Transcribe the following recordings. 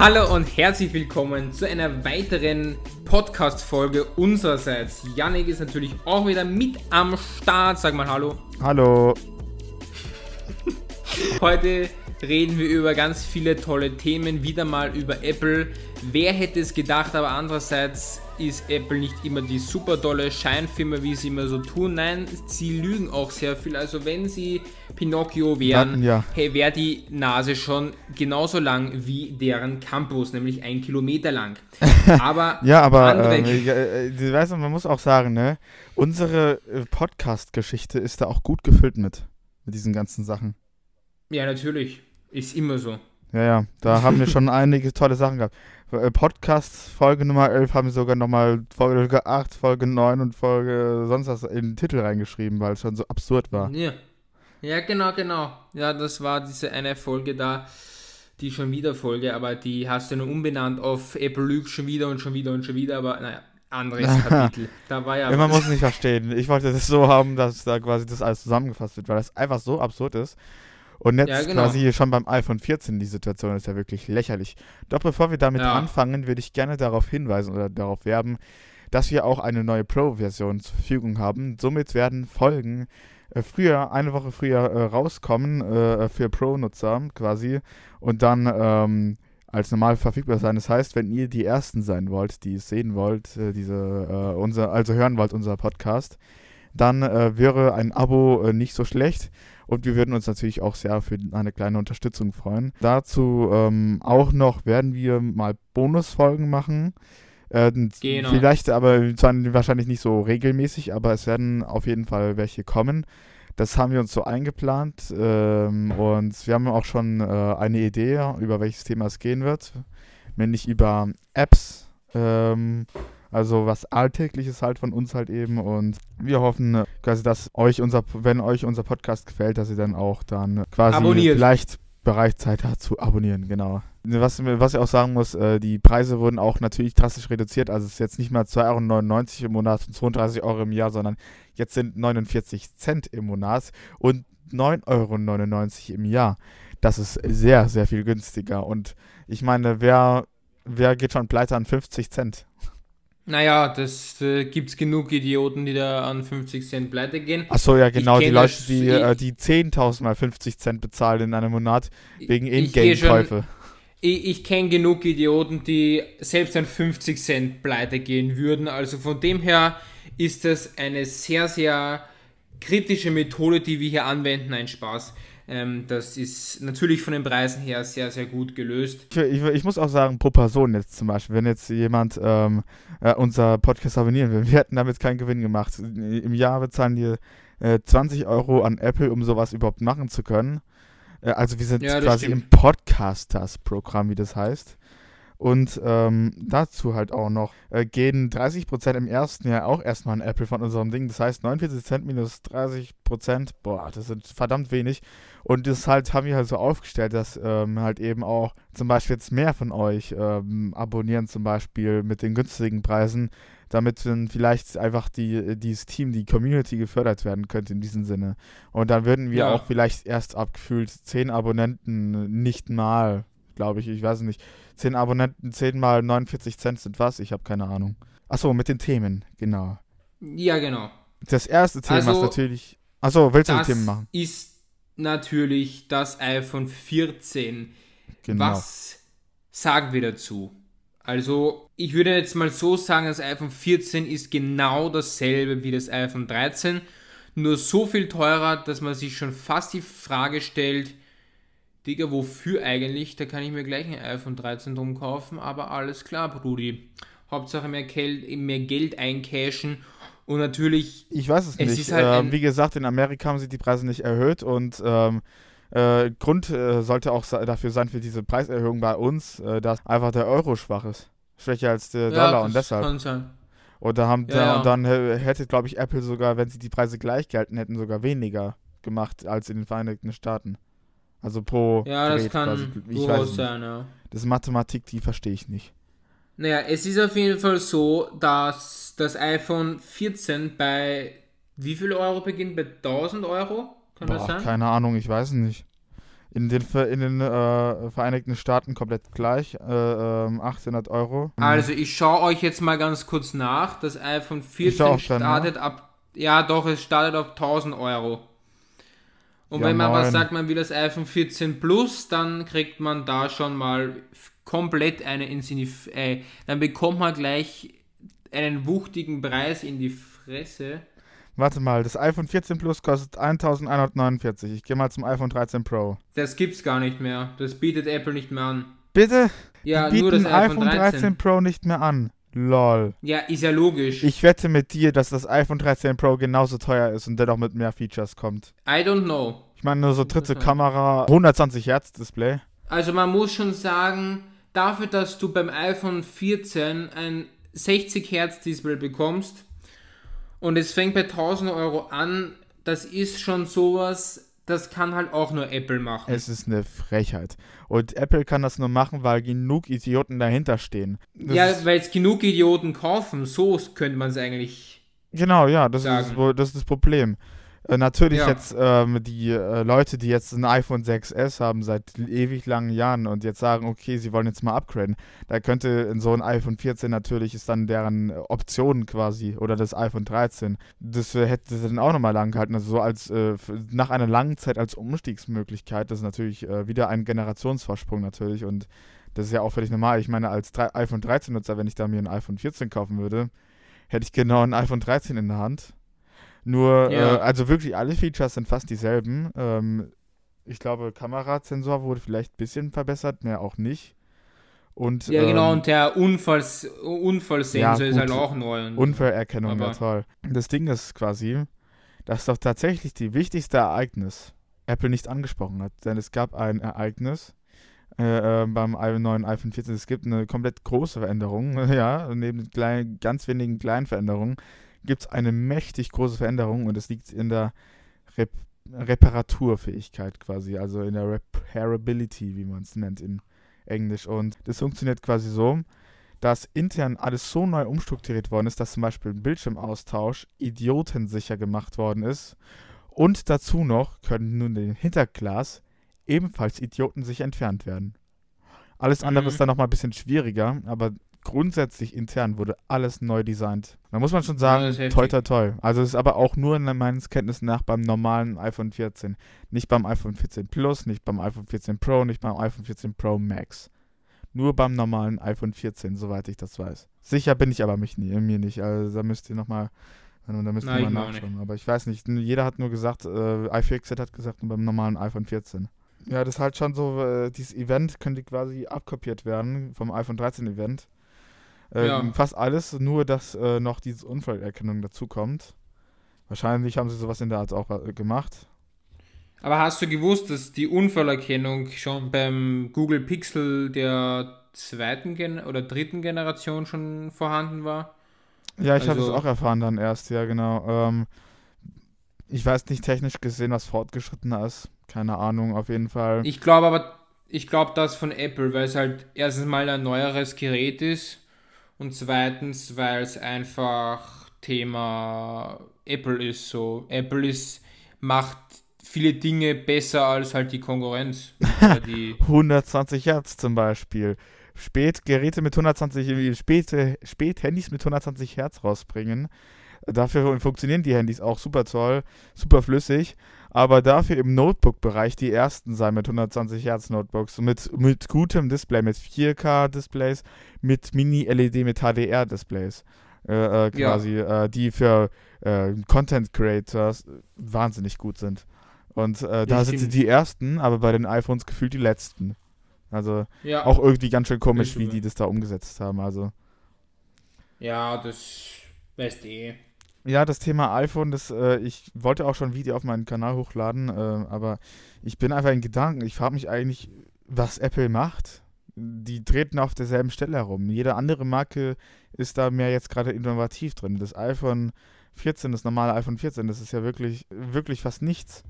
Hallo und herzlich willkommen zu einer weiteren Podcast-Folge unsererseits. Yannick ist natürlich auch wieder mit am Start. Sag mal Hallo. Hallo. Heute reden wir über ganz viele tolle Themen, wieder mal über Apple. Wer hätte es gedacht, aber andererseits ist Apple nicht immer die super tolle Scheinfirma, wie sie immer so tun. Nein, sie lügen auch sehr viel. Also wenn sie Pinocchio wären, ja. hey, wäre die Nase schon genauso lang wie deren Campus, nämlich ein Kilometer lang. Aber ja, aber ähm, äh, äh, weißt du, man muss auch sagen, ne, unsere äh, Podcast-Geschichte ist da auch gut gefüllt mit mit diesen ganzen Sachen. Ja, natürlich, ist immer so. Ja, ja, da haben wir schon einige tolle Sachen gehabt. Äh, Podcast Folge Nummer 11 haben wir sogar nochmal Folge 8, Folge 9 und Folge sonst was in den Titel reingeschrieben, weil es schon so absurd war. Ja. Ja, genau, genau. Ja, das war diese eine Folge da, die schon wieder Folge, aber die hast du nur umbenannt auf Apple Lügt schon wieder und schon wieder und schon wieder, aber naja, anderes Kapitel. Da war ja. ja man muss nicht verstehen. Ich wollte das so haben, dass da quasi das alles zusammengefasst wird, weil das einfach so absurd ist. Und jetzt ja, genau. quasi schon beim iPhone 14, die Situation ist ja wirklich lächerlich. Doch bevor wir damit ja. anfangen, würde ich gerne darauf hinweisen oder darauf werben, dass wir auch eine neue Pro-Version zur Verfügung haben. Somit werden Folgen früher, eine Woche früher äh, rauskommen äh, für Pro-Nutzer quasi und dann ähm, als normal verfügbar sein. Das heißt, wenn ihr die Ersten sein wollt, die es sehen wollt, äh, diese, äh, unser, also hören wollt, unser Podcast, dann äh, wäre ein Abo nicht so schlecht. Und wir würden uns natürlich auch sehr für eine kleine Unterstützung freuen. Dazu ähm, auch noch werden wir mal Bonusfolgen machen. Äh, genau. Vielleicht aber zwar wahrscheinlich nicht so regelmäßig, aber es werden auf jeden Fall welche kommen. Das haben wir uns so eingeplant ähm, und wir haben auch schon äh, eine Idee, über welches Thema es gehen wird, nämlich über Apps. Ähm, also was Alltägliches halt von uns halt eben. Und wir hoffen äh, quasi, dass euch unser, wenn euch unser Podcast gefällt, dass ihr dann auch dann quasi Abonniert. vielleicht bereit seid zu abonnieren, genau. Was, was ich auch sagen muss, äh, die Preise wurden auch natürlich drastisch reduziert. Also es ist jetzt nicht mehr 2,99 Euro im Monat und 32 Euro im Jahr, sondern jetzt sind 49 Cent im Monat und 9,99 Euro im Jahr. Das ist sehr, sehr viel günstiger. Und ich meine, wer, wer geht schon pleite an 50 Cent? Naja, das äh, gibt es genug Idioten, die da an 50 Cent pleite gehen. Achso, ja, genau, die Leute, die, äh, die 10.000 mal 50 Cent bezahlen in einem Monat wegen Ingame-Käufe. Ich, ich kenne genug Idioten, die selbst an 50 Cent pleite gehen würden. Also von dem her ist das eine sehr, sehr kritische Methode, die wir hier anwenden. Ein Spaß. Ähm, das ist natürlich von den Preisen her sehr, sehr gut gelöst. Ich, ich, ich muss auch sagen, pro Person jetzt zum Beispiel, wenn jetzt jemand ähm, äh, unser Podcast abonnieren will, wir hätten damit keinen Gewinn gemacht. Im Jahr bezahlen die äh, 20 Euro an Apple, um sowas überhaupt machen zu können. Äh, also wir sind ja, quasi stimmt. im Podcasters-Programm, wie das heißt. Und ähm, dazu halt auch noch äh, gehen 30% im ersten Jahr auch erstmal an Apple von unserem Ding. Das heißt 49 Cent minus 30%, boah, das sind verdammt wenig. Und das halt haben wir halt so aufgestellt, dass ähm, halt eben auch zum Beispiel jetzt mehr von euch ähm, abonnieren, zum Beispiel mit den günstigen Preisen, damit dann vielleicht einfach die, dieses Team, die Community gefördert werden könnte in diesem Sinne. Und dann würden wir ja. auch vielleicht erst abgefühlt 10 Abonnenten nicht mal, glaube ich, ich weiß nicht, 10 Abonnenten, 10 mal 49 Cent sind was? Ich habe keine Ahnung. Achso, mit den Themen, genau. Ja, genau. Das erste Thema also, ist natürlich. Achso, willst du die Themen machen? Ist natürlich das iPhone 14. Genau. Was sagen wir dazu? Also, ich würde jetzt mal so sagen, das iPhone 14 ist genau dasselbe wie das iPhone 13, nur so viel teurer, dass man sich schon fast die Frage stellt, Digga, wofür eigentlich? Da kann ich mir gleich ein iPhone 13 drum kaufen, aber alles klar, Brudi. Hauptsache mehr Geld, mehr Geld eincashen und natürlich. Ich weiß es, es nicht. Halt ähm, wie gesagt, in Amerika haben sie die Preise nicht erhöht und ähm, äh, Grund äh, sollte auch dafür sein für diese Preiserhöhung bei uns, äh, dass einfach der Euro schwach ist. Schwächer als der Dollar ja, und deshalb. Kann sein. Oder haben ja, ja. und dann hätte, glaube ich, Apple sogar, wenn sie die Preise gleich gehalten hätten, sogar weniger gemacht als in den Vereinigten Staaten. Also pro. Ja, das Gerät kann quasi. ich weiß sein, ja. Das ist Mathematik, die verstehe ich nicht. Naja, es ist auf jeden Fall so, dass das iPhone 14 bei wie viel Euro beginnt? Bei 1000 Euro? Kann Boah, das sein? Keine Ahnung, ich weiß nicht. In den, in den äh, Vereinigten Staaten komplett gleich, äh, 1800 ähm, Euro. Also ich schaue euch jetzt mal ganz kurz nach. Das iPhone 14 startet dann, ab, ja doch, es startet auf 1000 Euro. Und ja, wenn man was sagt, man will das iPhone 14 Plus, dann kriegt man da schon mal komplett eine Insinif äh, dann bekommt man gleich einen wuchtigen Preis in die Fresse. Warte mal, das iPhone 14 Plus kostet 1149. Ich gehe mal zum iPhone 13 Pro. Das gibt's gar nicht mehr. Das bietet Apple nicht mehr an. Bitte? Ja, Die bieten nur das iPhone, iPhone 13. 13 Pro nicht mehr an. Lol. Ja, ist ja logisch. Ich wette mit dir, dass das iPhone 13 Pro genauso teuer ist und dennoch mit mehr Features kommt. I don't know. Ich meine, nur so dritte Kamera, 120 Hertz Display. Also man muss schon sagen, dafür, dass du beim iPhone 14 ein 60 Hertz Display bekommst, und es fängt bei 1000 Euro an. Das ist schon sowas, das kann halt auch nur Apple machen. Es ist eine Frechheit. Und Apple kann das nur machen, weil genug Idioten dahinter stehen. Das ja, weil es genug Idioten kaufen. So könnte man es eigentlich. Genau, ja, das ist, das ist das Problem. Äh, natürlich ja. jetzt ähm, die äh, Leute, die jetzt ein iPhone 6S haben seit ewig langen Jahren und jetzt sagen, okay, sie wollen jetzt mal upgraden, da könnte in so ein iPhone 14 natürlich ist dann deren Option quasi oder das iPhone 13. Das äh, hätte dann auch nochmal lang gehalten, also so als äh, nach einer langen Zeit als Umstiegsmöglichkeit, das ist natürlich äh, wieder ein Generationsvorsprung natürlich und das ist ja auch völlig normal. Ich meine, als iPhone 13 Nutzer, wenn ich da mir ein iPhone 14 kaufen würde, hätte ich genau ein iPhone 13 in der Hand nur, ja. äh, also wirklich alle Features sind fast dieselben. Ähm, ich glaube, Kamerasensor wurde vielleicht ein bisschen verbessert, mehr auch nicht. Und, ja, genau, ähm, und der Unfalls, Unfallsensor ja, ist halt auch neu. Unfallerkennung, ja toll. Das Ding ist quasi, dass doch tatsächlich die wichtigste Ereignis Apple nicht angesprochen hat. Denn es gab ein Ereignis äh, äh beim neuen iPhone 14. Es gibt eine komplett große Veränderung, ja, neben kleinen, ganz wenigen kleinen Veränderungen gibt es eine mächtig große Veränderung und es liegt in der Rep Reparaturfähigkeit quasi, also in der Repairability, wie man es nennt in Englisch. Und das funktioniert quasi so, dass intern alles so neu umstrukturiert worden ist, dass zum Beispiel ein Bildschirmaustausch idiotensicher gemacht worden ist. Und dazu noch können nun den Hinterglas ebenfalls Idioten sich entfernt werden. Alles andere mhm. ist dann nochmal ein bisschen schwieriger, aber grundsätzlich intern wurde alles neu designt. Da muss man schon sagen, ja, toi toi toi. Also es ist aber auch nur in meines Kenntnisses nach beim normalen iPhone 14. Nicht beim iPhone 14 Plus, nicht beim iPhone 14 Pro, nicht beim iPhone 14 Pro Max. Nur beim normalen iPhone 14, soweit ich das weiß. Sicher bin ich aber mich nie, mir nicht. Also da müsst ihr nochmal da müsst ihr mal nachschauen. Aber ich weiß nicht, jeder hat nur gesagt, äh, iFixit hat gesagt, nur beim normalen iPhone 14. Ja, das ist halt schon so, äh, dieses Event könnte quasi abkopiert werden vom iPhone 13 Event. Äh, ja. Fast alles, nur dass äh, noch diese Unfallerkennung dazukommt. Wahrscheinlich haben sie sowas in der Art auch äh, gemacht. Aber hast du gewusst, dass die Unfallerkennung schon beim Google Pixel der zweiten Gen oder dritten Generation schon vorhanden war? Ja, ich also, habe es auch erfahren dann erst, ja genau. Ähm, ich weiß nicht technisch gesehen, was fortgeschrittener ist. Keine Ahnung, auf jeden Fall. Ich glaube aber, ich glaube das von Apple, weil es halt erstens mal ein neueres Gerät ist und zweitens, weil es einfach Thema Apple ist. So, Apple ist, macht viele Dinge besser als halt die Konkurrenz. Die 120 Hertz zum Beispiel. Spät Geräte mit 120, späte, spät Handys mit 120 Hertz rausbringen. Dafür funktionieren die Handys auch super toll, super flüssig aber dafür im Notebook-Bereich die ersten sein mit 120 Hertz Notebooks, mit, mit gutem Display, mit 4K-Displays, mit Mini-LED, mit HDR-Displays. Äh, äh, quasi, ja. äh, die für äh, Content Creators wahnsinnig gut sind. Und äh, da sind sie die ersten, aber bei den iPhones gefühlt die letzten. Also ja. auch irgendwie ganz schön komisch, wie die das da umgesetzt haben. Also. Ja, das weißt eh. Ja, das Thema iPhone, das, äh, ich wollte auch schon ein Video auf meinen Kanal hochladen, äh, aber ich bin einfach in Gedanken. Ich frage mich eigentlich, was Apple macht. Die treten auf derselben Stelle herum. Jede andere Marke ist da mehr jetzt gerade innovativ drin. Das iPhone 14, das normale iPhone 14, das ist ja wirklich, wirklich fast nichts.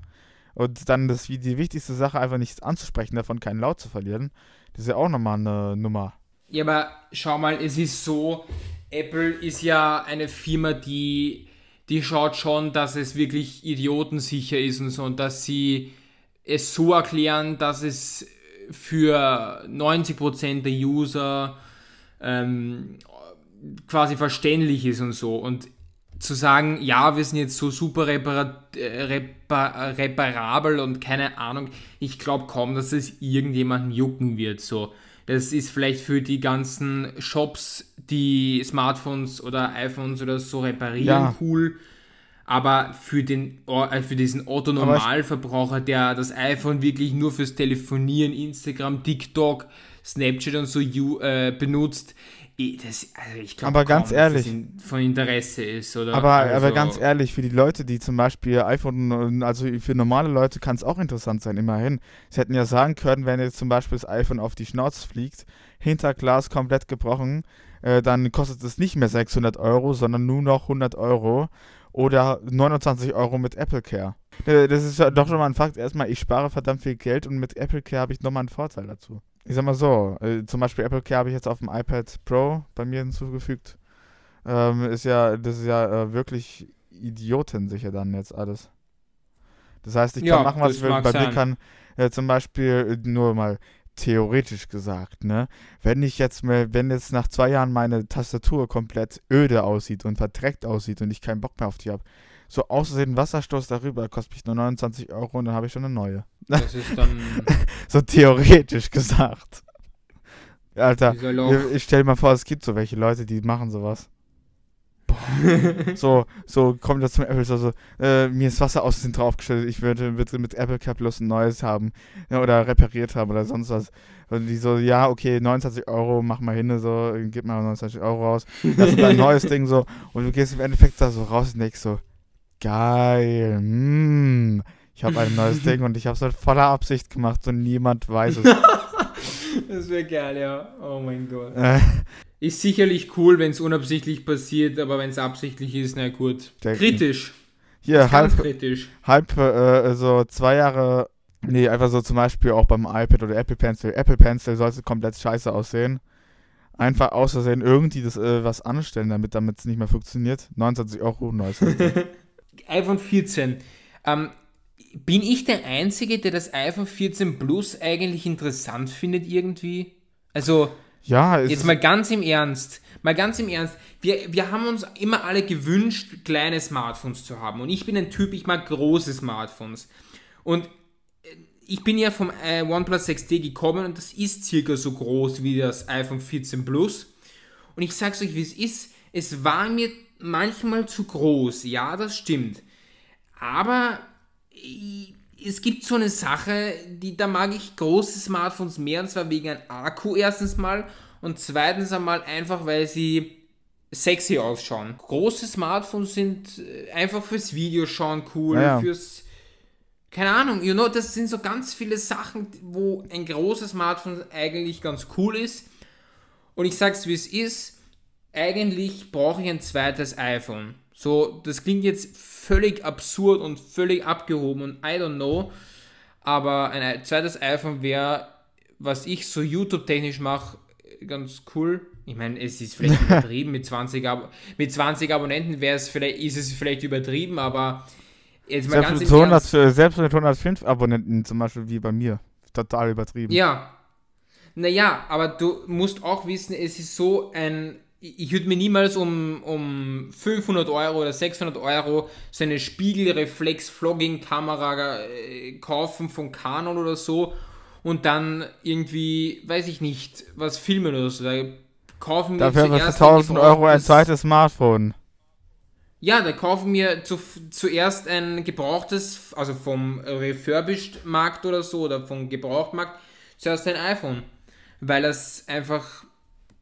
Und dann das wie die wichtigste Sache, einfach nichts anzusprechen, davon keinen Laut zu verlieren, das ist ja auch nochmal eine Nummer. Ja, aber schau mal, es ist so, Apple ist ja eine Firma, die, die schaut schon, dass es wirklich idiotensicher ist und so und dass sie es so erklären, dass es für 90% der User ähm, quasi verständlich ist und so. Und zu sagen, ja, wir sind jetzt so super repar äh, repar reparabel und keine Ahnung, ich glaube kaum, dass es irgendjemandem jucken wird. So. Das ist vielleicht für die ganzen Shops, die Smartphones oder iPhones oder so reparieren, ja. cool. Aber für, den, äh, für diesen Otto-Normalverbraucher, der das iPhone wirklich nur fürs Telefonieren, Instagram, TikTok, Snapchat und so äh, benutzt, das, also ich glaube, aber ganz ehrlich, von Interesse ist, oder? Aber, also, aber ganz ehrlich, für die Leute, die zum Beispiel iPhone, also für normale Leute kann es auch interessant sein, immerhin. Sie hätten ja sagen können, wenn jetzt zum Beispiel das iPhone auf die Schnauze fliegt, Hinterglas komplett gebrochen, äh, dann kostet es nicht mehr 600 Euro, sondern nur noch 100 Euro oder 29 Euro mit Apple Care. Äh, das ist doch schon mal ein Fakt. Erstmal, ich spare verdammt viel Geld und mit Apple Care habe ich nochmal einen Vorteil dazu ich sag mal so, äh, zum Beispiel Apple Care habe ich jetzt auf dem iPad Pro bei mir hinzugefügt. Ähm, ist ja, das ist ja äh, wirklich idiotensicher dann jetzt alles. Das heißt, ich kann ja, machen, was ich will. Bei sein. mir kann äh, zum Beispiel äh, nur mal theoretisch gesagt, ne, wenn ich jetzt mal, wenn jetzt nach zwei Jahren meine Tastatur komplett öde aussieht und verdreckt aussieht und ich keinen Bock mehr auf die habe, so außersehen Wasserstoß darüber, kostet mich nur 29 Euro und dann habe ich schon eine neue. Das ist dann. so theoretisch gesagt. Alter, ich, ich stell mal vor, es gibt so welche Leute, die machen sowas. so, so kommt das zum Apple so, so äh, mir ist Wasser aus dem draufgestellt, ich würde bitte mit Apple Cap bloß ein neues haben ja, oder repariert haben oder sonst was. Und die so, ja, okay, 29 Euro, mach mal hin, so, gib mal 29 Euro raus. Das ist ein neues Ding so und du gehst im Endeffekt da so raus und denkst so, Geil. Mm. Ich habe ein neues Ding und ich habe es mit voller Absicht gemacht und niemand weiß es. das wäre geil, ja. Oh mein Gott. Ist sicherlich cool, wenn es unabsichtlich passiert, aber wenn es absichtlich ist, na gut. Denken. Kritisch. Hier, halb, kritisch. halb äh, so zwei Jahre, nee, einfach so zum Beispiel auch beim iPad oder Apple Pencil. Apple Pencil sollte komplett scheiße aussehen. Einfach außersehen irgendwie das äh, was anstellen, damit es nicht mehr funktioniert. 29 Euro, neues iPhone 14. Ähm, bin ich der Einzige, der das iPhone 14 Plus eigentlich interessant findet irgendwie? Also, ja, jetzt mal ganz im Ernst. Mal ganz im Ernst. Wir, wir haben uns immer alle gewünscht, kleine Smartphones zu haben. Und ich bin ein Typ, ich mag große Smartphones. Und äh, ich bin ja vom äh, OnePlus 6T gekommen und das ist circa so groß wie das iPhone 14 Plus. Und ich sag's euch, wie es ist. Es war mir manchmal zu groß. Ja, das stimmt. Aber es gibt so eine Sache, die da mag ich große Smartphones mehr, und zwar wegen einem Akku erstens mal und zweitens einmal einfach, weil sie sexy ausschauen. Große Smartphones sind äh, einfach fürs Videoschauen cool, ja, ja. fürs keine Ahnung, you know, das sind so ganz viele Sachen, wo ein großes Smartphone eigentlich ganz cool ist. Und ich sag's wie es ist, eigentlich brauche ich ein zweites iPhone. So, das klingt jetzt völlig absurd und völlig abgehoben und I don't know. Aber ein zweites iPhone wäre, was ich so YouTube-technisch mache, ganz cool. Ich meine, es ist vielleicht übertrieben mit 20, Ab mit 20 Abonnenten wäre es vielleicht, ist es vielleicht übertrieben, aber jetzt mal selbst ganz mit 100, Selbst mit 105 Abonnenten zum Beispiel wie bei mir. Total übertrieben. Ja. Naja, aber du musst auch wissen, es ist so ein ich würde mir niemals um, um 500 Euro oder 600 Euro so eine Spiegelreflex-Vlogging-Kamera äh, kaufen von Canon oder so und dann irgendwie, weiß ich nicht, was filmen oder so. Da kaufen wir Dafür für 1000 Euro ein zweites Smartphone. Ja, da kaufen wir zu, zuerst ein gebrauchtes, also vom Refurbished-Markt oder so, oder vom Gebrauchtmarkt, zuerst ein iPhone. Weil das einfach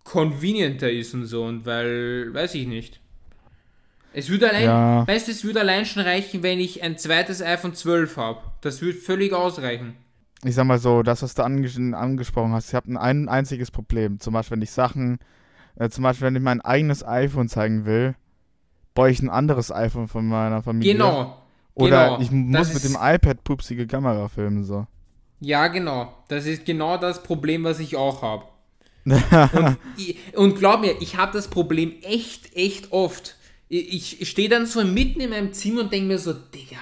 convenienter ist und so und weil, weiß ich nicht. Es würde allein, ja. weißt du, es würde allein schon reichen, wenn ich ein zweites iPhone 12 habe. Das würde völlig ausreichen. Ich sag mal so, das, was du anges angesprochen hast, ich habe ein einziges Problem. Zum Beispiel, wenn ich Sachen, äh, zum Beispiel, wenn ich mein eigenes iPhone zeigen will, baue ich ein anderes iPhone von meiner Familie. Genau. Oder genau. ich muss mit dem iPad pupsige Kamera filmen, so. Ja, genau. Das ist genau das Problem, was ich auch habe und, und, glaub mir, ich habe das Problem echt, echt oft. Ich, ich stehe dann so mitten in meinem Zimmer und denke mir so, Digga,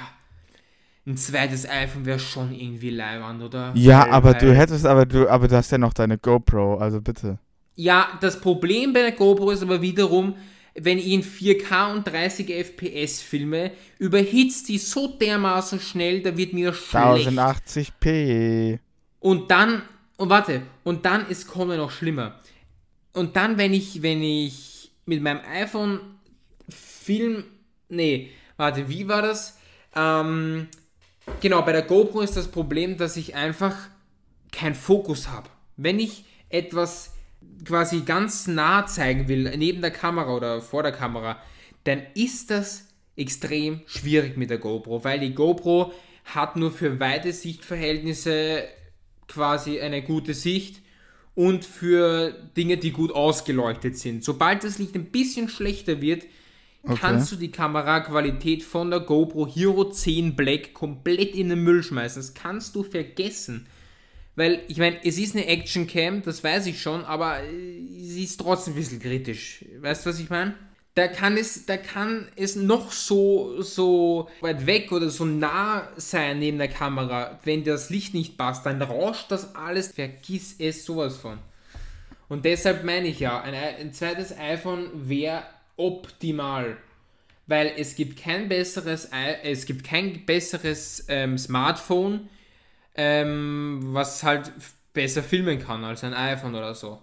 ein zweites iPhone wäre schon irgendwie leibend, oder? Ja, weil, aber weil du hättest, aber du, aber du hast ja noch deine GoPro, also bitte. Ja, das Problem bei der GoPro ist aber wiederum, wenn ich in 4K und 30 FPS filme, überhitzt die so dermaßen schnell, da wird mir schlecht. 1080p. Und dann, und warte, und dann ist kommen noch schlimmer. Und dann, wenn ich, wenn ich mit meinem iPhone film, nee, warte, wie war das? Ähm, genau, bei der GoPro ist das Problem, dass ich einfach keinen Fokus habe. Wenn ich etwas quasi ganz nah zeigen will, neben der Kamera oder vor der Kamera, dann ist das extrem schwierig mit der GoPro, weil die GoPro hat nur für weite Sichtverhältnisse quasi eine gute Sicht und für Dinge, die gut ausgeleuchtet sind. Sobald das Licht ein bisschen schlechter wird, okay. kannst du die Kameraqualität von der GoPro Hero 10 Black komplett in den Müll schmeißen. Das kannst du vergessen. Weil, ich meine, es ist eine Action-Cam, das weiß ich schon, aber äh, sie ist trotzdem ein bisschen kritisch. Weißt du, was ich meine? Da kann es, da kann es noch so, so weit weg oder so nah sein neben der Kamera. Wenn das Licht nicht passt, dann rauscht das alles. Vergiss es sowas von. Und deshalb meine ich ja, ein, ein zweites iPhone wäre optimal. Weil es gibt kein besseres, es gibt kein besseres ähm, Smartphone, ähm, was halt besser filmen kann als ein iPhone oder so.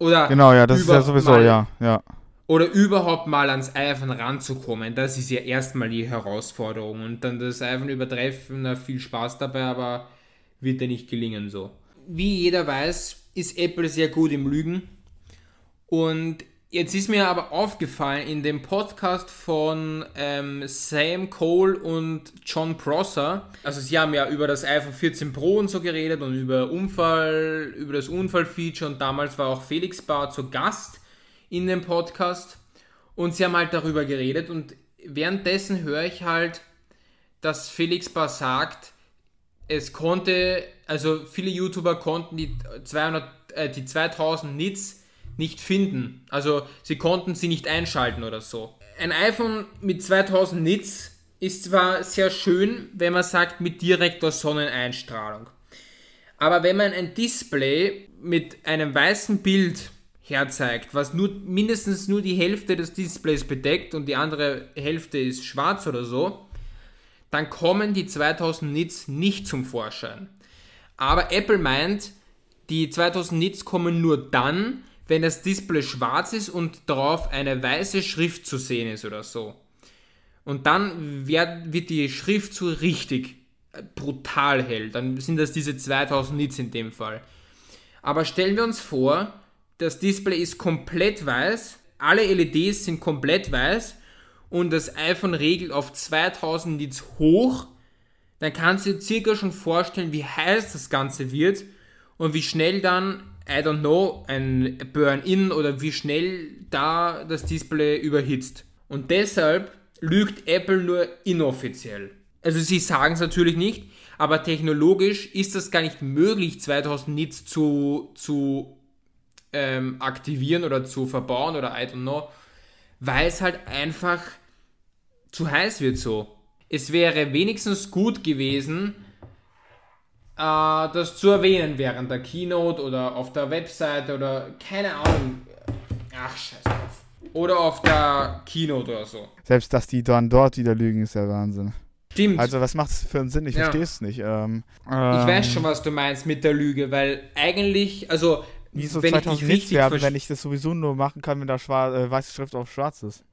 Oder genau, ja, das ist ja sowieso, ja, ja. Oder überhaupt mal ans iPhone ranzukommen, das ist ja erstmal die Herausforderung. Und dann das iPhone übertreffen, na, viel Spaß dabei, aber wird ja nicht gelingen so. Wie jeder weiß, ist Apple sehr gut im Lügen. Und Jetzt ist mir aber aufgefallen in dem Podcast von ähm, Sam Cole und John Prosser, also sie haben ja über das iPhone 14 Pro und so geredet und über Unfall, über das Unfallfeature und damals war auch Felix Bar zu Gast in dem Podcast und sie haben halt darüber geredet und währenddessen höre ich halt, dass Felix Bar sagt, es konnte, also viele YouTuber konnten die 200, äh, die 2000 Nits nicht finden. Also sie konnten sie nicht einschalten oder so. Ein iPhone mit 2000 Nits ist zwar sehr schön, wenn man sagt mit direkter Sonneneinstrahlung. Aber wenn man ein Display mit einem weißen Bild herzeigt, was nur mindestens nur die Hälfte des Displays bedeckt und die andere Hälfte ist schwarz oder so, dann kommen die 2000 Nits nicht zum Vorschein. Aber Apple meint, die 2000 Nits kommen nur dann, wenn das Display schwarz ist und darauf eine weiße Schrift zu sehen ist oder so. Und dann wird, die Schrift so richtig äh, brutal hell. Dann sind das diese 2000 Nits in dem Fall. Aber stellen wir uns vor, das Display ist komplett weiß, alle LEDs sind komplett weiß und das iPhone regelt auf 2000 Nits hoch, dann kannst du dir circa schon vorstellen, wie heiß das Ganze wird und wie schnell dann I don't know, ein Burn-In oder wie schnell da das Display überhitzt. Und deshalb lügt Apple nur inoffiziell. Also sie sagen es natürlich nicht, aber technologisch ist das gar nicht möglich, 2000 Nits zu, zu ähm, aktivieren oder zu verbauen oder I don't know, weil es halt einfach zu heiß wird so. Es wäre wenigstens gut gewesen, äh, das zu erwähnen während der Keynote oder auf der Webseite oder keine Ahnung. Ach, scheiß drauf. Oder auf der Keynote oder so. Selbst, dass die dann dort wieder lügen, ist ja Wahnsinn. Stimmt. Also, was macht es für einen Sinn? Ich ja. verstehe es nicht. Ähm, ich ähm, weiß schon, was du meinst mit der Lüge, weil eigentlich, also. Wieso wenn 2000 ich werden, wenn ich das sowieso nur machen kann, wenn da schwar äh, weiße Schrift auf schwarz ist?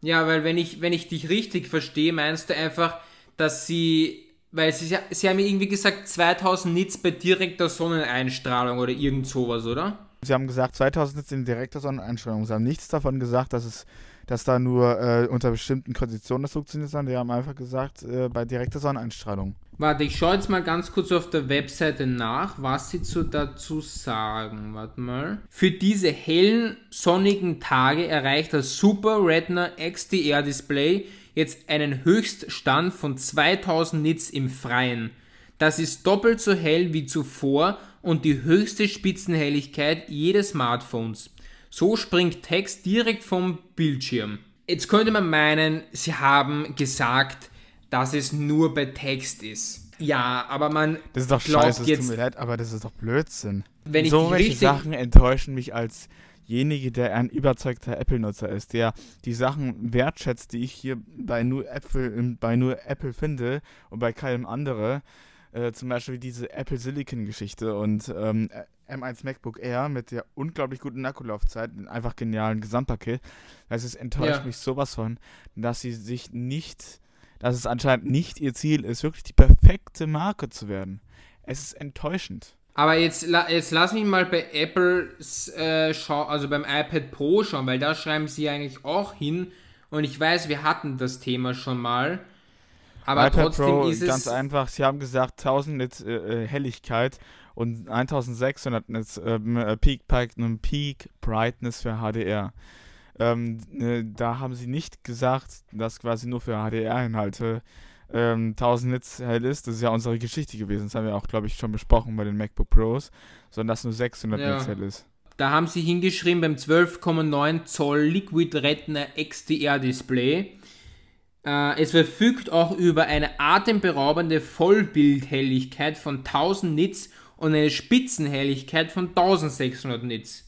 Ja, weil wenn ich, wenn ich dich richtig verstehe, meinst du einfach, dass sie weil sie, sie haben irgendwie gesagt 2000 Nits bei direkter Sonneneinstrahlung oder irgend sowas, oder? Sie haben gesagt 2000 Nits in direkter Sonneneinstrahlung. Sie haben nichts davon gesagt, dass es dass da nur äh, unter bestimmten Konditionen das funktioniert, sondern die haben einfach gesagt, äh, bei direkter Sonneneinstrahlung. Warte, ich schaue jetzt mal ganz kurz auf der Webseite nach, was sie zu dazu sagen. Warte mal. Für diese hellen, sonnigen Tage erreicht das Super Retina XDR Display jetzt einen Höchststand von 2000 Nits im Freien. Das ist doppelt so hell wie zuvor und die höchste Spitzenhelligkeit jedes Smartphones. So springt Text direkt vom Bildschirm. Jetzt könnte man meinen, sie haben gesagt, dass es nur bei Text ist. Ja, aber man. Das ist doch scheiße, jetzt, tut mir leid, aber das ist doch Blödsinn. Wenn ich so welche Sachen enttäuschen mich als derjenige, der ein überzeugter Apple-Nutzer ist, der die Sachen wertschätzt, die ich hier bei nur Apple, bei nur Apple finde und bei keinem anderen. Äh, zum Beispiel diese Apple Silicon-Geschichte und ähm, M1 MacBook Air mit der unglaublich guten Akkulaufzeit, einfach genialen Gesamtpaket. Das ist enttäuscht ja. mich sowas von, dass sie sich nicht, dass es anscheinend nicht ihr Ziel ist, wirklich die perfekte Marke zu werden. Es ist enttäuschend. Aber jetzt, jetzt lass mich mal bei Apple äh, schauen, also beim iPad Pro schauen, weil da schreiben sie eigentlich auch hin. Und ich weiß, wir hatten das Thema schon mal. Aber iPad trotzdem Pro, ist es. Ganz einfach, sie haben gesagt 1000 Nits äh, äh, Helligkeit und 1600 Nits ähm, äh, Peak, Peak Brightness für HDR. Ähm, äh, da haben sie nicht gesagt, dass quasi nur für HDR-Inhalte ähm, 1000 Nits hell ist. Das ist ja unsere Geschichte gewesen. Das haben wir auch, glaube ich, schon besprochen bei den MacBook Pros. Sondern dass nur 600 ja. Nits hell ist. Da haben sie hingeschrieben beim 12,9 Zoll Liquid Retina XDR Display. Äh, es verfügt auch über eine atemberaubende Vollbildhelligkeit von 1000 Nits und eine Spitzenhelligkeit von 1600 Nits.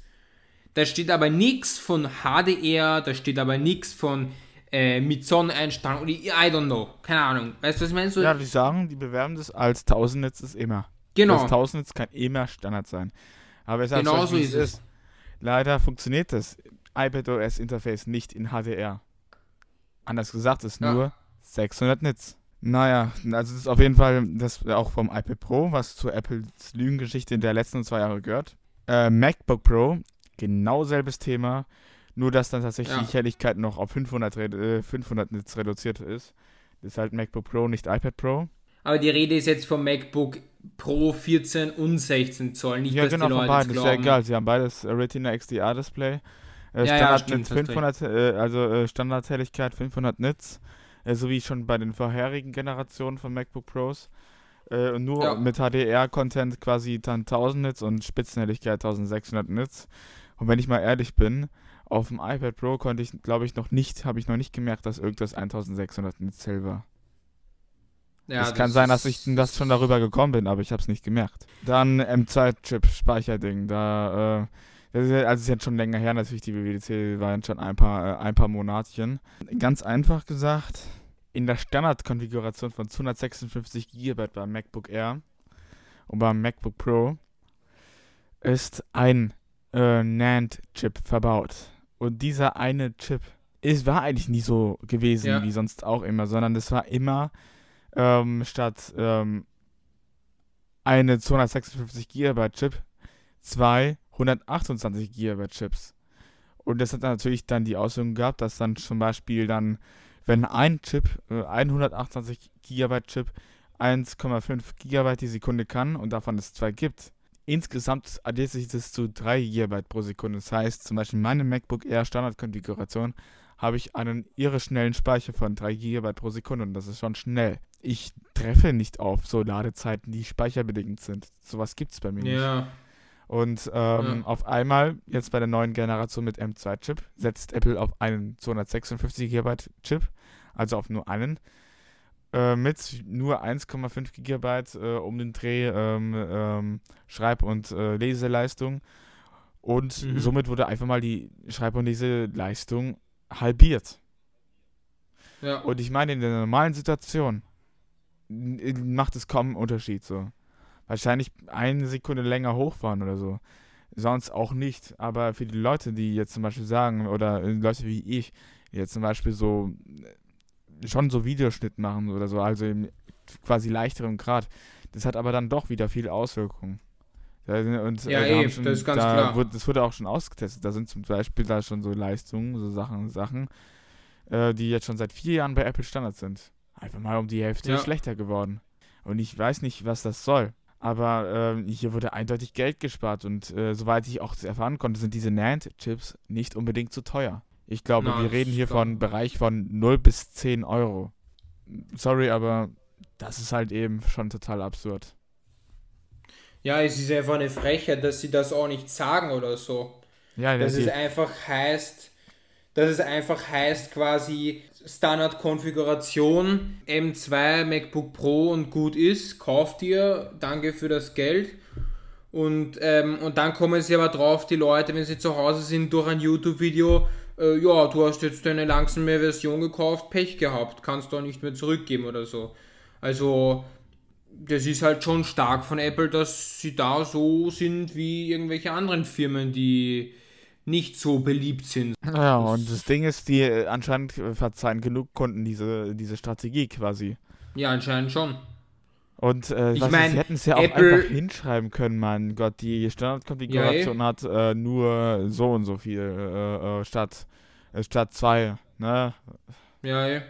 Da steht aber nichts von HDR, da steht aber nichts von äh, mit Sonneneinstrahlung oder I don't know. Keine Ahnung. Weißt du, was ich meine? So ja, die sagen, die bewerben das als 1000 Netz ist immer. Genau. Das 1000 Netz kann immer Standard sein. Aber es genau so ist es. Leider funktioniert das iPadOS Interface nicht in HDR. Anders gesagt, ist ja. nur 600 Nits. Naja, also das ist auf jeden Fall das auch vom iPad Pro, was zur Apples Lügengeschichte in der letzten zwei Jahre gehört. Äh, MacBook Pro, genau selbes Thema. Nur, dass dann tatsächlich ja. die Helligkeit noch auf 500, äh, 500 Nits reduziert ist. Das ist halt MacBook Pro, nicht iPad Pro. Aber die Rede ist jetzt vom MacBook Pro 14 und 16 Zoll, nicht ja, dass genau, die Leute von beiden. Ist ja egal, sie haben beides Retina XDR Display. Äh, ja, Standard ja, stimmt, 500, äh, also äh, Standardhelligkeit 500 Nits, äh, so wie schon bei den vorherigen Generationen von MacBook Pros. Äh, nur ja. mit HDR-Content quasi dann 1000 Nits und Spitzenhelligkeit 1600 Nits. Und wenn ich mal ehrlich bin, auf dem iPad Pro konnte ich, glaube ich, noch nicht, habe ich noch nicht gemerkt, dass irgendwas 1600 Nits hell war. Ja, es kann sein, dass ich das schon darüber gekommen bin, aber ich habe es nicht gemerkt. Dann M2-Chip Speicherding. Da, äh, das ist, also ist jetzt schon länger her, natürlich die WWDC waren schon ein paar, äh, ein paar Monatchen. Ganz einfach gesagt, in der Standardkonfiguration von 256 GB beim MacBook Air und beim MacBook Pro ist ein äh, NAND-Chip verbaut. Und dieser eine Chip ist, war eigentlich nie so gewesen ja. wie sonst auch immer, sondern es war immer ähm, statt ähm, eine 256 GB Chip zwei 128 GB Chips. Und das hat natürlich dann die Auswirkung gehabt, dass dann zum Beispiel dann, wenn ein Chip, äh, 128 GB Chip 1,5 GB die Sekunde kann und davon es zwei gibt, insgesamt addiert sich das zu 3 GB pro Sekunde. Das heißt, zum Beispiel meine MacBook Air Standardkonfiguration habe ich einen irre schnellen Speicher von 3 GB pro Sekunde und das ist schon schnell ich treffe nicht auf so Ladezeiten, die speicherbedingt sind. Sowas gibt es bei mir ja. nicht. Und ähm, ja. auf einmal, jetzt bei der neuen Generation mit M2-Chip, setzt Apple auf einen 256 GB Chip, also auf nur einen, äh, mit nur 1,5 GB äh, um den Dreh ähm, ähm, Schreib- und äh, Leseleistung. Und mhm. somit wurde einfach mal die Schreib- und Leseleistung halbiert. Ja. Und ich meine, in der normalen Situation macht es kaum einen Unterschied so. Wahrscheinlich eine Sekunde länger hochfahren oder so. Sonst auch nicht. Aber für die Leute, die jetzt zum Beispiel sagen, oder Leute wie ich, die jetzt zum Beispiel so schon so Videoschnitt machen oder so, also im quasi leichterem Grad, das hat aber dann doch wieder viele Auswirkungen. Und, ja, äh, eben, schon, das ist ganz da klar. Wurde, das wurde auch schon ausgetestet. Da sind zum Beispiel da schon so Leistungen, so Sachen, Sachen, äh, die jetzt schon seit vier Jahren bei Apple Standard sind einfach mal um die Hälfte ja. schlechter geworden. Und ich weiß nicht, was das soll. Aber äh, hier wurde eindeutig Geld gespart und äh, soweit ich auch erfahren konnte, sind diese NAND-Chips nicht unbedingt zu teuer. Ich glaube, Na, wir reden hier von einem Bereich von 0 bis 10 Euro. Sorry, aber das ist halt eben schon total absurd. Ja, es ist einfach eine Frechheit, dass sie das auch nicht sagen oder so. Ja, dass es einfach heißt, dass es einfach heißt quasi, Standard-Konfiguration M2 MacBook Pro und gut ist, kauft ihr, danke für das Geld. Und, ähm, und dann kommen sie aber drauf, die Leute, wenn sie zu Hause sind, durch ein YouTube-Video, äh, ja, du hast jetzt eine langsame Version gekauft, Pech gehabt, kannst du auch nicht mehr zurückgeben oder so. Also, das ist halt schon stark von Apple, dass sie da so sind wie irgendwelche anderen Firmen, die nicht so beliebt sind. Ja, und das Ding ist, die äh, anscheinend verzeihen genug Kunden diese, diese Strategie quasi. Ja, anscheinend schon. Und äh, ich meine, sie hätten es ja auch Apple, einfach hinschreiben können, mein Gott, die Standardkonfiguration ja, hat äh, nur so und so viel äh, äh statt, äh, statt zwei, ne? Ja, ja.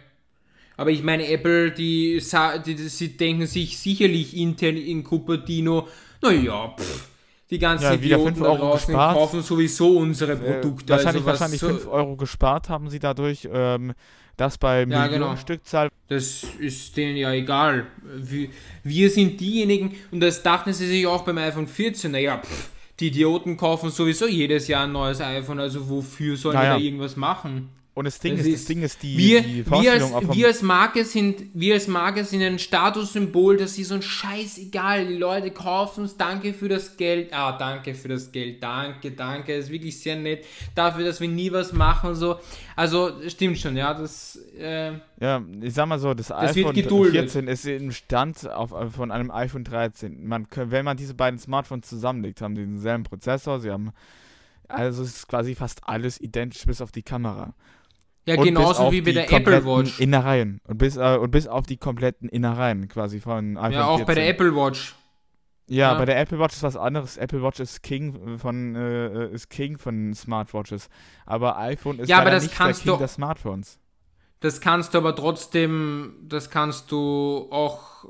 Aber ich meine, Apple, die, die, die, sie denken sich sicherlich intern in Cupertino, naja, pff, die ganzen ja, Idioten da draußen kaufen sowieso unsere äh, Produkte. Äh, wahrscheinlich also wahrscheinlich 5 so Euro gespart haben sie dadurch. Ähm, das bei ja, genau. Stückzahl. Das ist denen ja egal. Wir, wir, sind diejenigen, und das dachten sie sich auch beim iPhone 14, naja, pff, die Idioten kaufen sowieso jedes Jahr ein neues iPhone, also wofür sollen naja. wir da irgendwas machen? Und das Ding, das ist, das Ding ist die, wir, die wir, als, wir, als Marke sind, wir als Marke sind ein Statussymbol, dass sie so ein Scheißegal, die Leute kaufen es, danke für das Geld, ah, danke für das Geld, danke, danke, das ist wirklich sehr nett, dafür, dass wir nie was machen, so, also, stimmt schon, ja, das, äh, Ja, ich sag mal so, das, das iPhone 14 ist im Stand auf, von einem iPhone 13, man, wenn man diese beiden Smartphones zusammenlegt, haben sie denselben Prozessor, sie haben, also es ist quasi fast alles identisch bis auf die Kamera. Ja, und genauso wie bei der Apple Watch. Innereien. Und bis, äh, und bis auf die kompletten Innereien quasi von iPhone Ja, auch 14. bei der Apple Watch. Ja, ja, bei der Apple Watch ist was anderes. Apple Watch ist King von äh, ist King von Smartwatches, aber iPhone ist ja, aber das nicht kannst der King du, der Smartphones. Das kannst du aber trotzdem, das kannst du auch,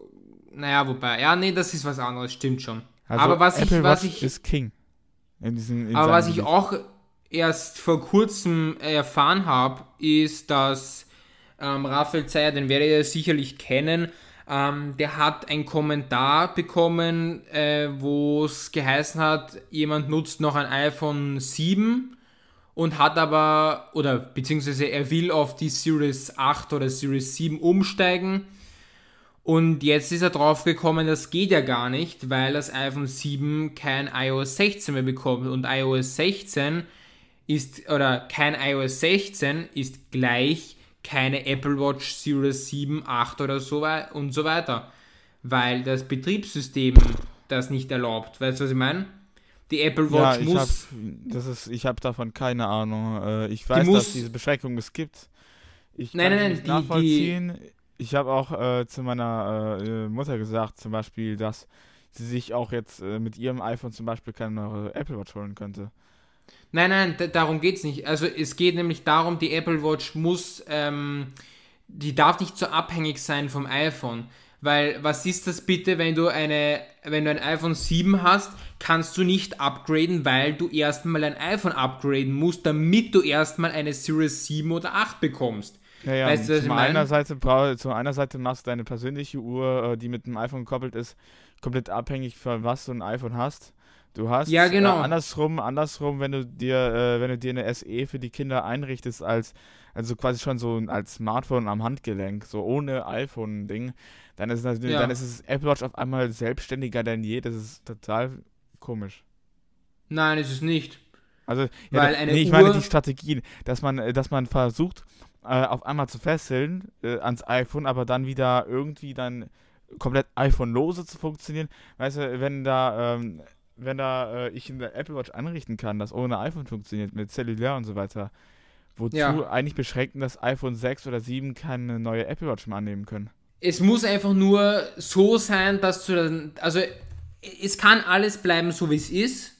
naja, wobei, ja, nee, das ist was anderes, stimmt schon. Also aber was Apple ich, was Watch ich, ist King. In diesen, in aber was ich auch erst vor kurzem erfahren habe, ist, dass ähm, Raphael Zeyer, den werdet ihr sicherlich kennen, ähm, der hat einen Kommentar bekommen, äh, wo es geheißen hat, jemand nutzt noch ein iPhone 7 und hat aber, oder beziehungsweise er will auf die Series 8 oder Series 7 umsteigen. Und jetzt ist er drauf gekommen, das geht ja gar nicht, weil das iPhone 7 kein iOS 16 mehr bekommt. Und iOS 16 ist, oder kein iOS 16 ist gleich keine Apple Watch Series 7, 8 oder so und so weiter. Weil das Betriebssystem das nicht erlaubt. Weißt du, was ich meine? Die Apple Watch ja, ich muss. Hab, das ist, ich habe davon keine Ahnung. Äh, ich weiß, muss, dass diese Beschränkung es gibt. Ich nein, kann nein, nein, die, nachvollziehen. Die, ich habe auch äh, zu meiner äh, Mutter gesagt, zum Beispiel, dass sie sich auch jetzt äh, mit ihrem iPhone zum Beispiel keine neue Apple Watch holen könnte. Nein, nein, darum geht es nicht. Also es geht nämlich darum, die Apple Watch muss, ähm, die darf nicht so abhängig sein vom iPhone. Weil was ist das bitte, wenn du eine, wenn du ein iPhone 7 hast, kannst du nicht upgraden, weil du erstmal ein iPhone upgraden musst, damit du erstmal eine Series 7 oder 8 bekommst. Ja, ja, weißt du, was zum, einer Seite, zum einer Seite machst du deine persönliche Uhr, äh, die mit dem iPhone gekoppelt ist, komplett abhängig von was du ein iPhone hast. Du hast ja, genau. Äh, andersrum, andersrum, wenn du dir, äh, wenn du dir eine SE für die Kinder einrichtest als, also quasi schon so als Smartphone am Handgelenk, so ohne iPhone-Ding, dann ist es ja. dann ist es Apple Watch auf einmal selbstständiger denn je. Das ist total komisch. Nein, ist es nicht. Also, ja, Weil eine nee, ich Uhr meine die Strategien, dass man, dass man versucht, äh, auf einmal zu fesseln äh, ans iPhone, aber dann wieder irgendwie dann komplett iPhone-lose zu funktionieren. Weißt du, wenn da ähm, wenn da äh, ich in der Apple Watch anrichten kann, dass ohne iPhone funktioniert, mit Cellulär und so weiter, wozu ja. eigentlich beschränken, dass iPhone 6 oder 7 keine neue Apple Watch mehr annehmen können? Es muss einfach nur so sein, dass du also es kann alles bleiben, so wie es ist,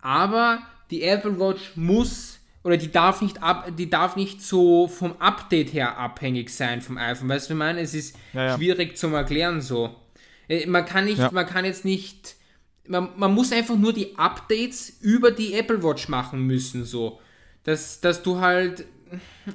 aber die Apple Watch muss oder die darf nicht ab, die darf nicht so vom Update her abhängig sein vom iPhone. Weißt du, ich meine, es ist ja, ja. schwierig zum Erklären so. Äh, man kann nicht, man kann jetzt nicht man, man muss einfach nur die Updates über die Apple Watch machen müssen, so. Dass, dass du halt,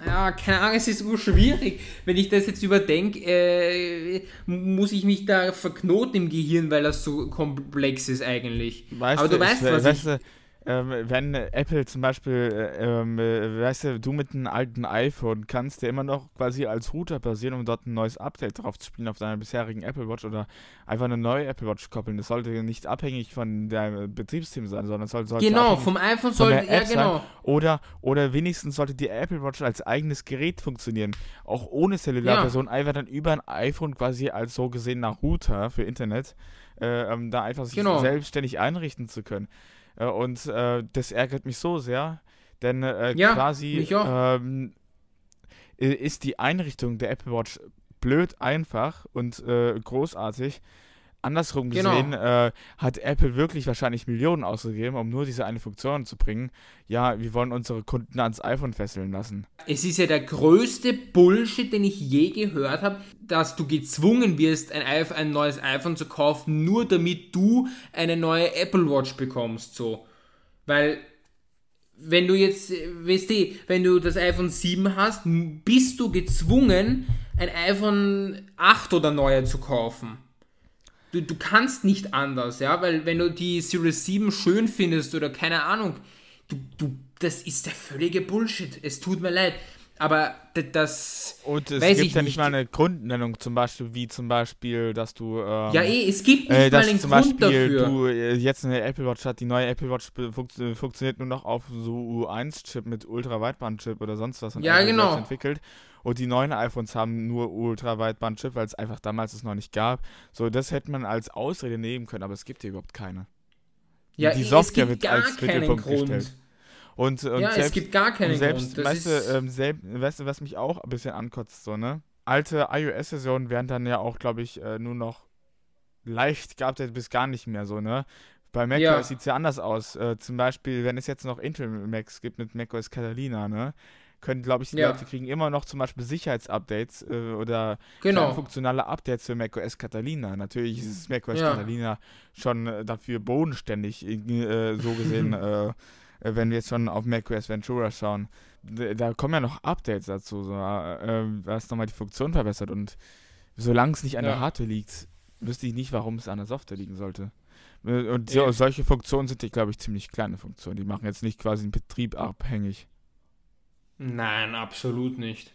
ja, keine Ahnung, es ist so schwierig. Wenn ich das jetzt überdenke, äh, muss ich mich da verknoten im Gehirn, weil das so komplex ist eigentlich. Weißt Aber du, du weißt, was weißt ich... ähm, wenn Apple zum Beispiel, äh, ähm, äh, weißt du, du mit einem alten iPhone kannst, der immer noch quasi als Router basieren, um dort ein neues Update drauf zu spielen auf deiner bisherigen Apple Watch oder einfach eine neue Apple Watch koppeln. Das sollte nicht abhängig von deinem Betriebssystem sein, sondern es sollte, sollte genau vom iPhone sollte ja genau sein. oder oder wenigstens sollte die Apple Watch als eigenes Gerät funktionieren, auch ohne Cellularversion, ja. einfach dann über ein iPhone quasi als so gesehener Router für Internet, äh, ähm, da einfach sich genau. selbstständig einrichten zu können. Äh, und äh, das ärgert mich so sehr, denn äh, ja, quasi ähm, ist die Einrichtung der Apple Watch blöd einfach und äh, großartig. Andersrum genau. gesehen genau. äh, hat Apple wirklich wahrscheinlich Millionen ausgegeben, um nur diese eine Funktion zu bringen. Ja, wir wollen unsere Kunden ans iPhone fesseln lassen. Es ist ja der größte Bullshit, den ich je gehört habe, dass du gezwungen wirst, ein, iPhone, ein neues iPhone zu kaufen, nur damit du eine neue Apple Watch bekommst. So. Weil wenn du jetzt, weißt du, wenn du das iPhone 7 hast, bist du gezwungen, ein iPhone 8 oder neuer zu kaufen du, du kannst nicht anders, ja, weil wenn du die Series 7 schön findest oder keine Ahnung, du, du, das ist der völlige Bullshit. Es tut mir leid. Aber das. Und es gibt ja nicht mal eine Grundnennung, zum Beispiel, wie zum Beispiel, dass du. Ähm, ja, eh, es gibt nicht äh, mal einen zum Grund Beispiel dafür. du äh, jetzt eine Apple Watch hat, die neue Apple Watch funkt, funktioniert nur noch auf so U1-Chip mit Ultra-Weitband-Chip oder sonst was. ja, Apple genau. entwickelt. Und die neuen iPhones haben nur Ultra-Weitband-Chip, weil es einfach damals es noch nicht gab. So, das hätte man als Ausrede nehmen können, aber es gibt hier überhaupt keine. Ja, die Software wird als Mittelpunkt Grund. gestellt. Und, und ja, selbst, es gibt gar keinen selbst, Grund. weißt, du, ähm, selbst, weißt du, was mich auch ein bisschen ankotzt, so, ne? Alte iOS-Versionen werden dann ja auch, glaube ich, äh, nur noch leicht geupdatet bis gar nicht mehr so, ne? Bei macOS ja. sieht es ja anders aus. Äh, zum Beispiel, wenn es jetzt noch Intel Macs gibt mit macOS Catalina, ne? Können, glaube ich, die ja. Leute kriegen immer noch zum Beispiel Sicherheitsupdates äh, oder genau. funktionale Updates für macOS Catalina. Natürlich ist macOS ja. Catalina schon äh, dafür bodenständig, äh, so gesehen, äh, äh, wenn wir jetzt schon auf macOS Ventura schauen. Da kommen ja noch Updates dazu, so, was nochmal die Funktion verbessert. Und solange es nicht an ja. der Hardware liegt, wüsste ich nicht, warum es an der Software liegen sollte. Und so, solche Funktionen sind, glaube ich, ziemlich kleine Funktionen. Die machen jetzt nicht quasi den Betrieb abhängig. Nein, absolut nicht.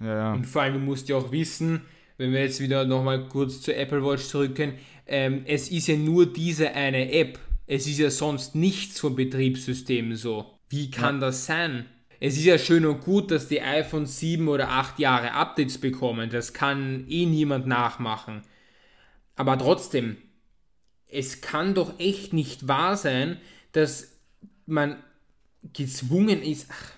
Ja, ja. Und vor allem, du musst ja auch wissen, wenn wir jetzt wieder nochmal kurz zur Apple Watch zurückgehen, ähm, es ist ja nur diese eine App. Es ist ja sonst nichts vom Betriebssystem so. Wie kann ja. das sein? Es ist ja schön und gut, dass die iPhone 7 oder 8 Jahre Updates bekommen. Das kann eh niemand nachmachen. Aber trotzdem, es kann doch echt nicht wahr sein, dass man gezwungen ist. Ach,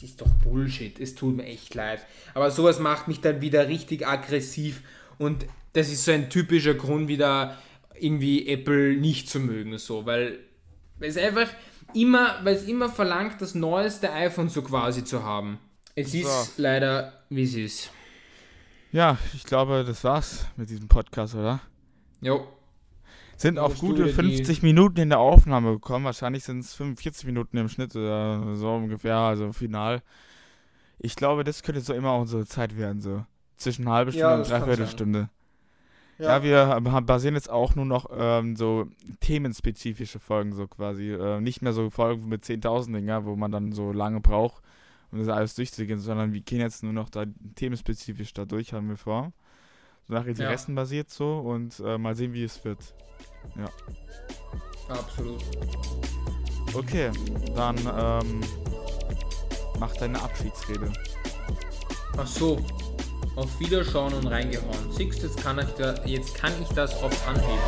das ist doch Bullshit, es tut mir echt leid. Aber sowas macht mich dann wieder richtig aggressiv und das ist so ein typischer Grund, wieder irgendwie Apple nicht zu mögen, so, weil es einfach immer, weil es immer verlangt, das neueste iPhone so quasi zu haben. Es so. ist leider, wie es ist. Ja, ich glaube, das war's mit diesem Podcast, oder? Jo. Sind auf gute 50 Minuten in der Aufnahme gekommen. Wahrscheinlich sind es 45 Minuten im Schnitt oder so ungefähr, also final. Ich glaube, das könnte so immer unsere Zeit werden, so. Zwischen halbe Stunde ja, und dreiviertel Stunde. Ja. ja. wir basieren jetzt auch nur noch ähm, so themenspezifische Folgen, so quasi. Äh, nicht mehr so Folgen mit 10.000 Dinger, wo man dann so lange braucht, um das alles durchzugehen, sondern wir gehen jetzt nur noch da themenspezifisch da durch, haben wir vor nach Interessen ja. basiert so und äh, mal sehen, wie es wird. Ja. Absolut. Okay, dann ähm, mach deine Abschiedsrede. Ach so. Auf Wiederschauen und reingehauen. Siehst jetzt kann ich da, jetzt kann ich das auf Anhieb.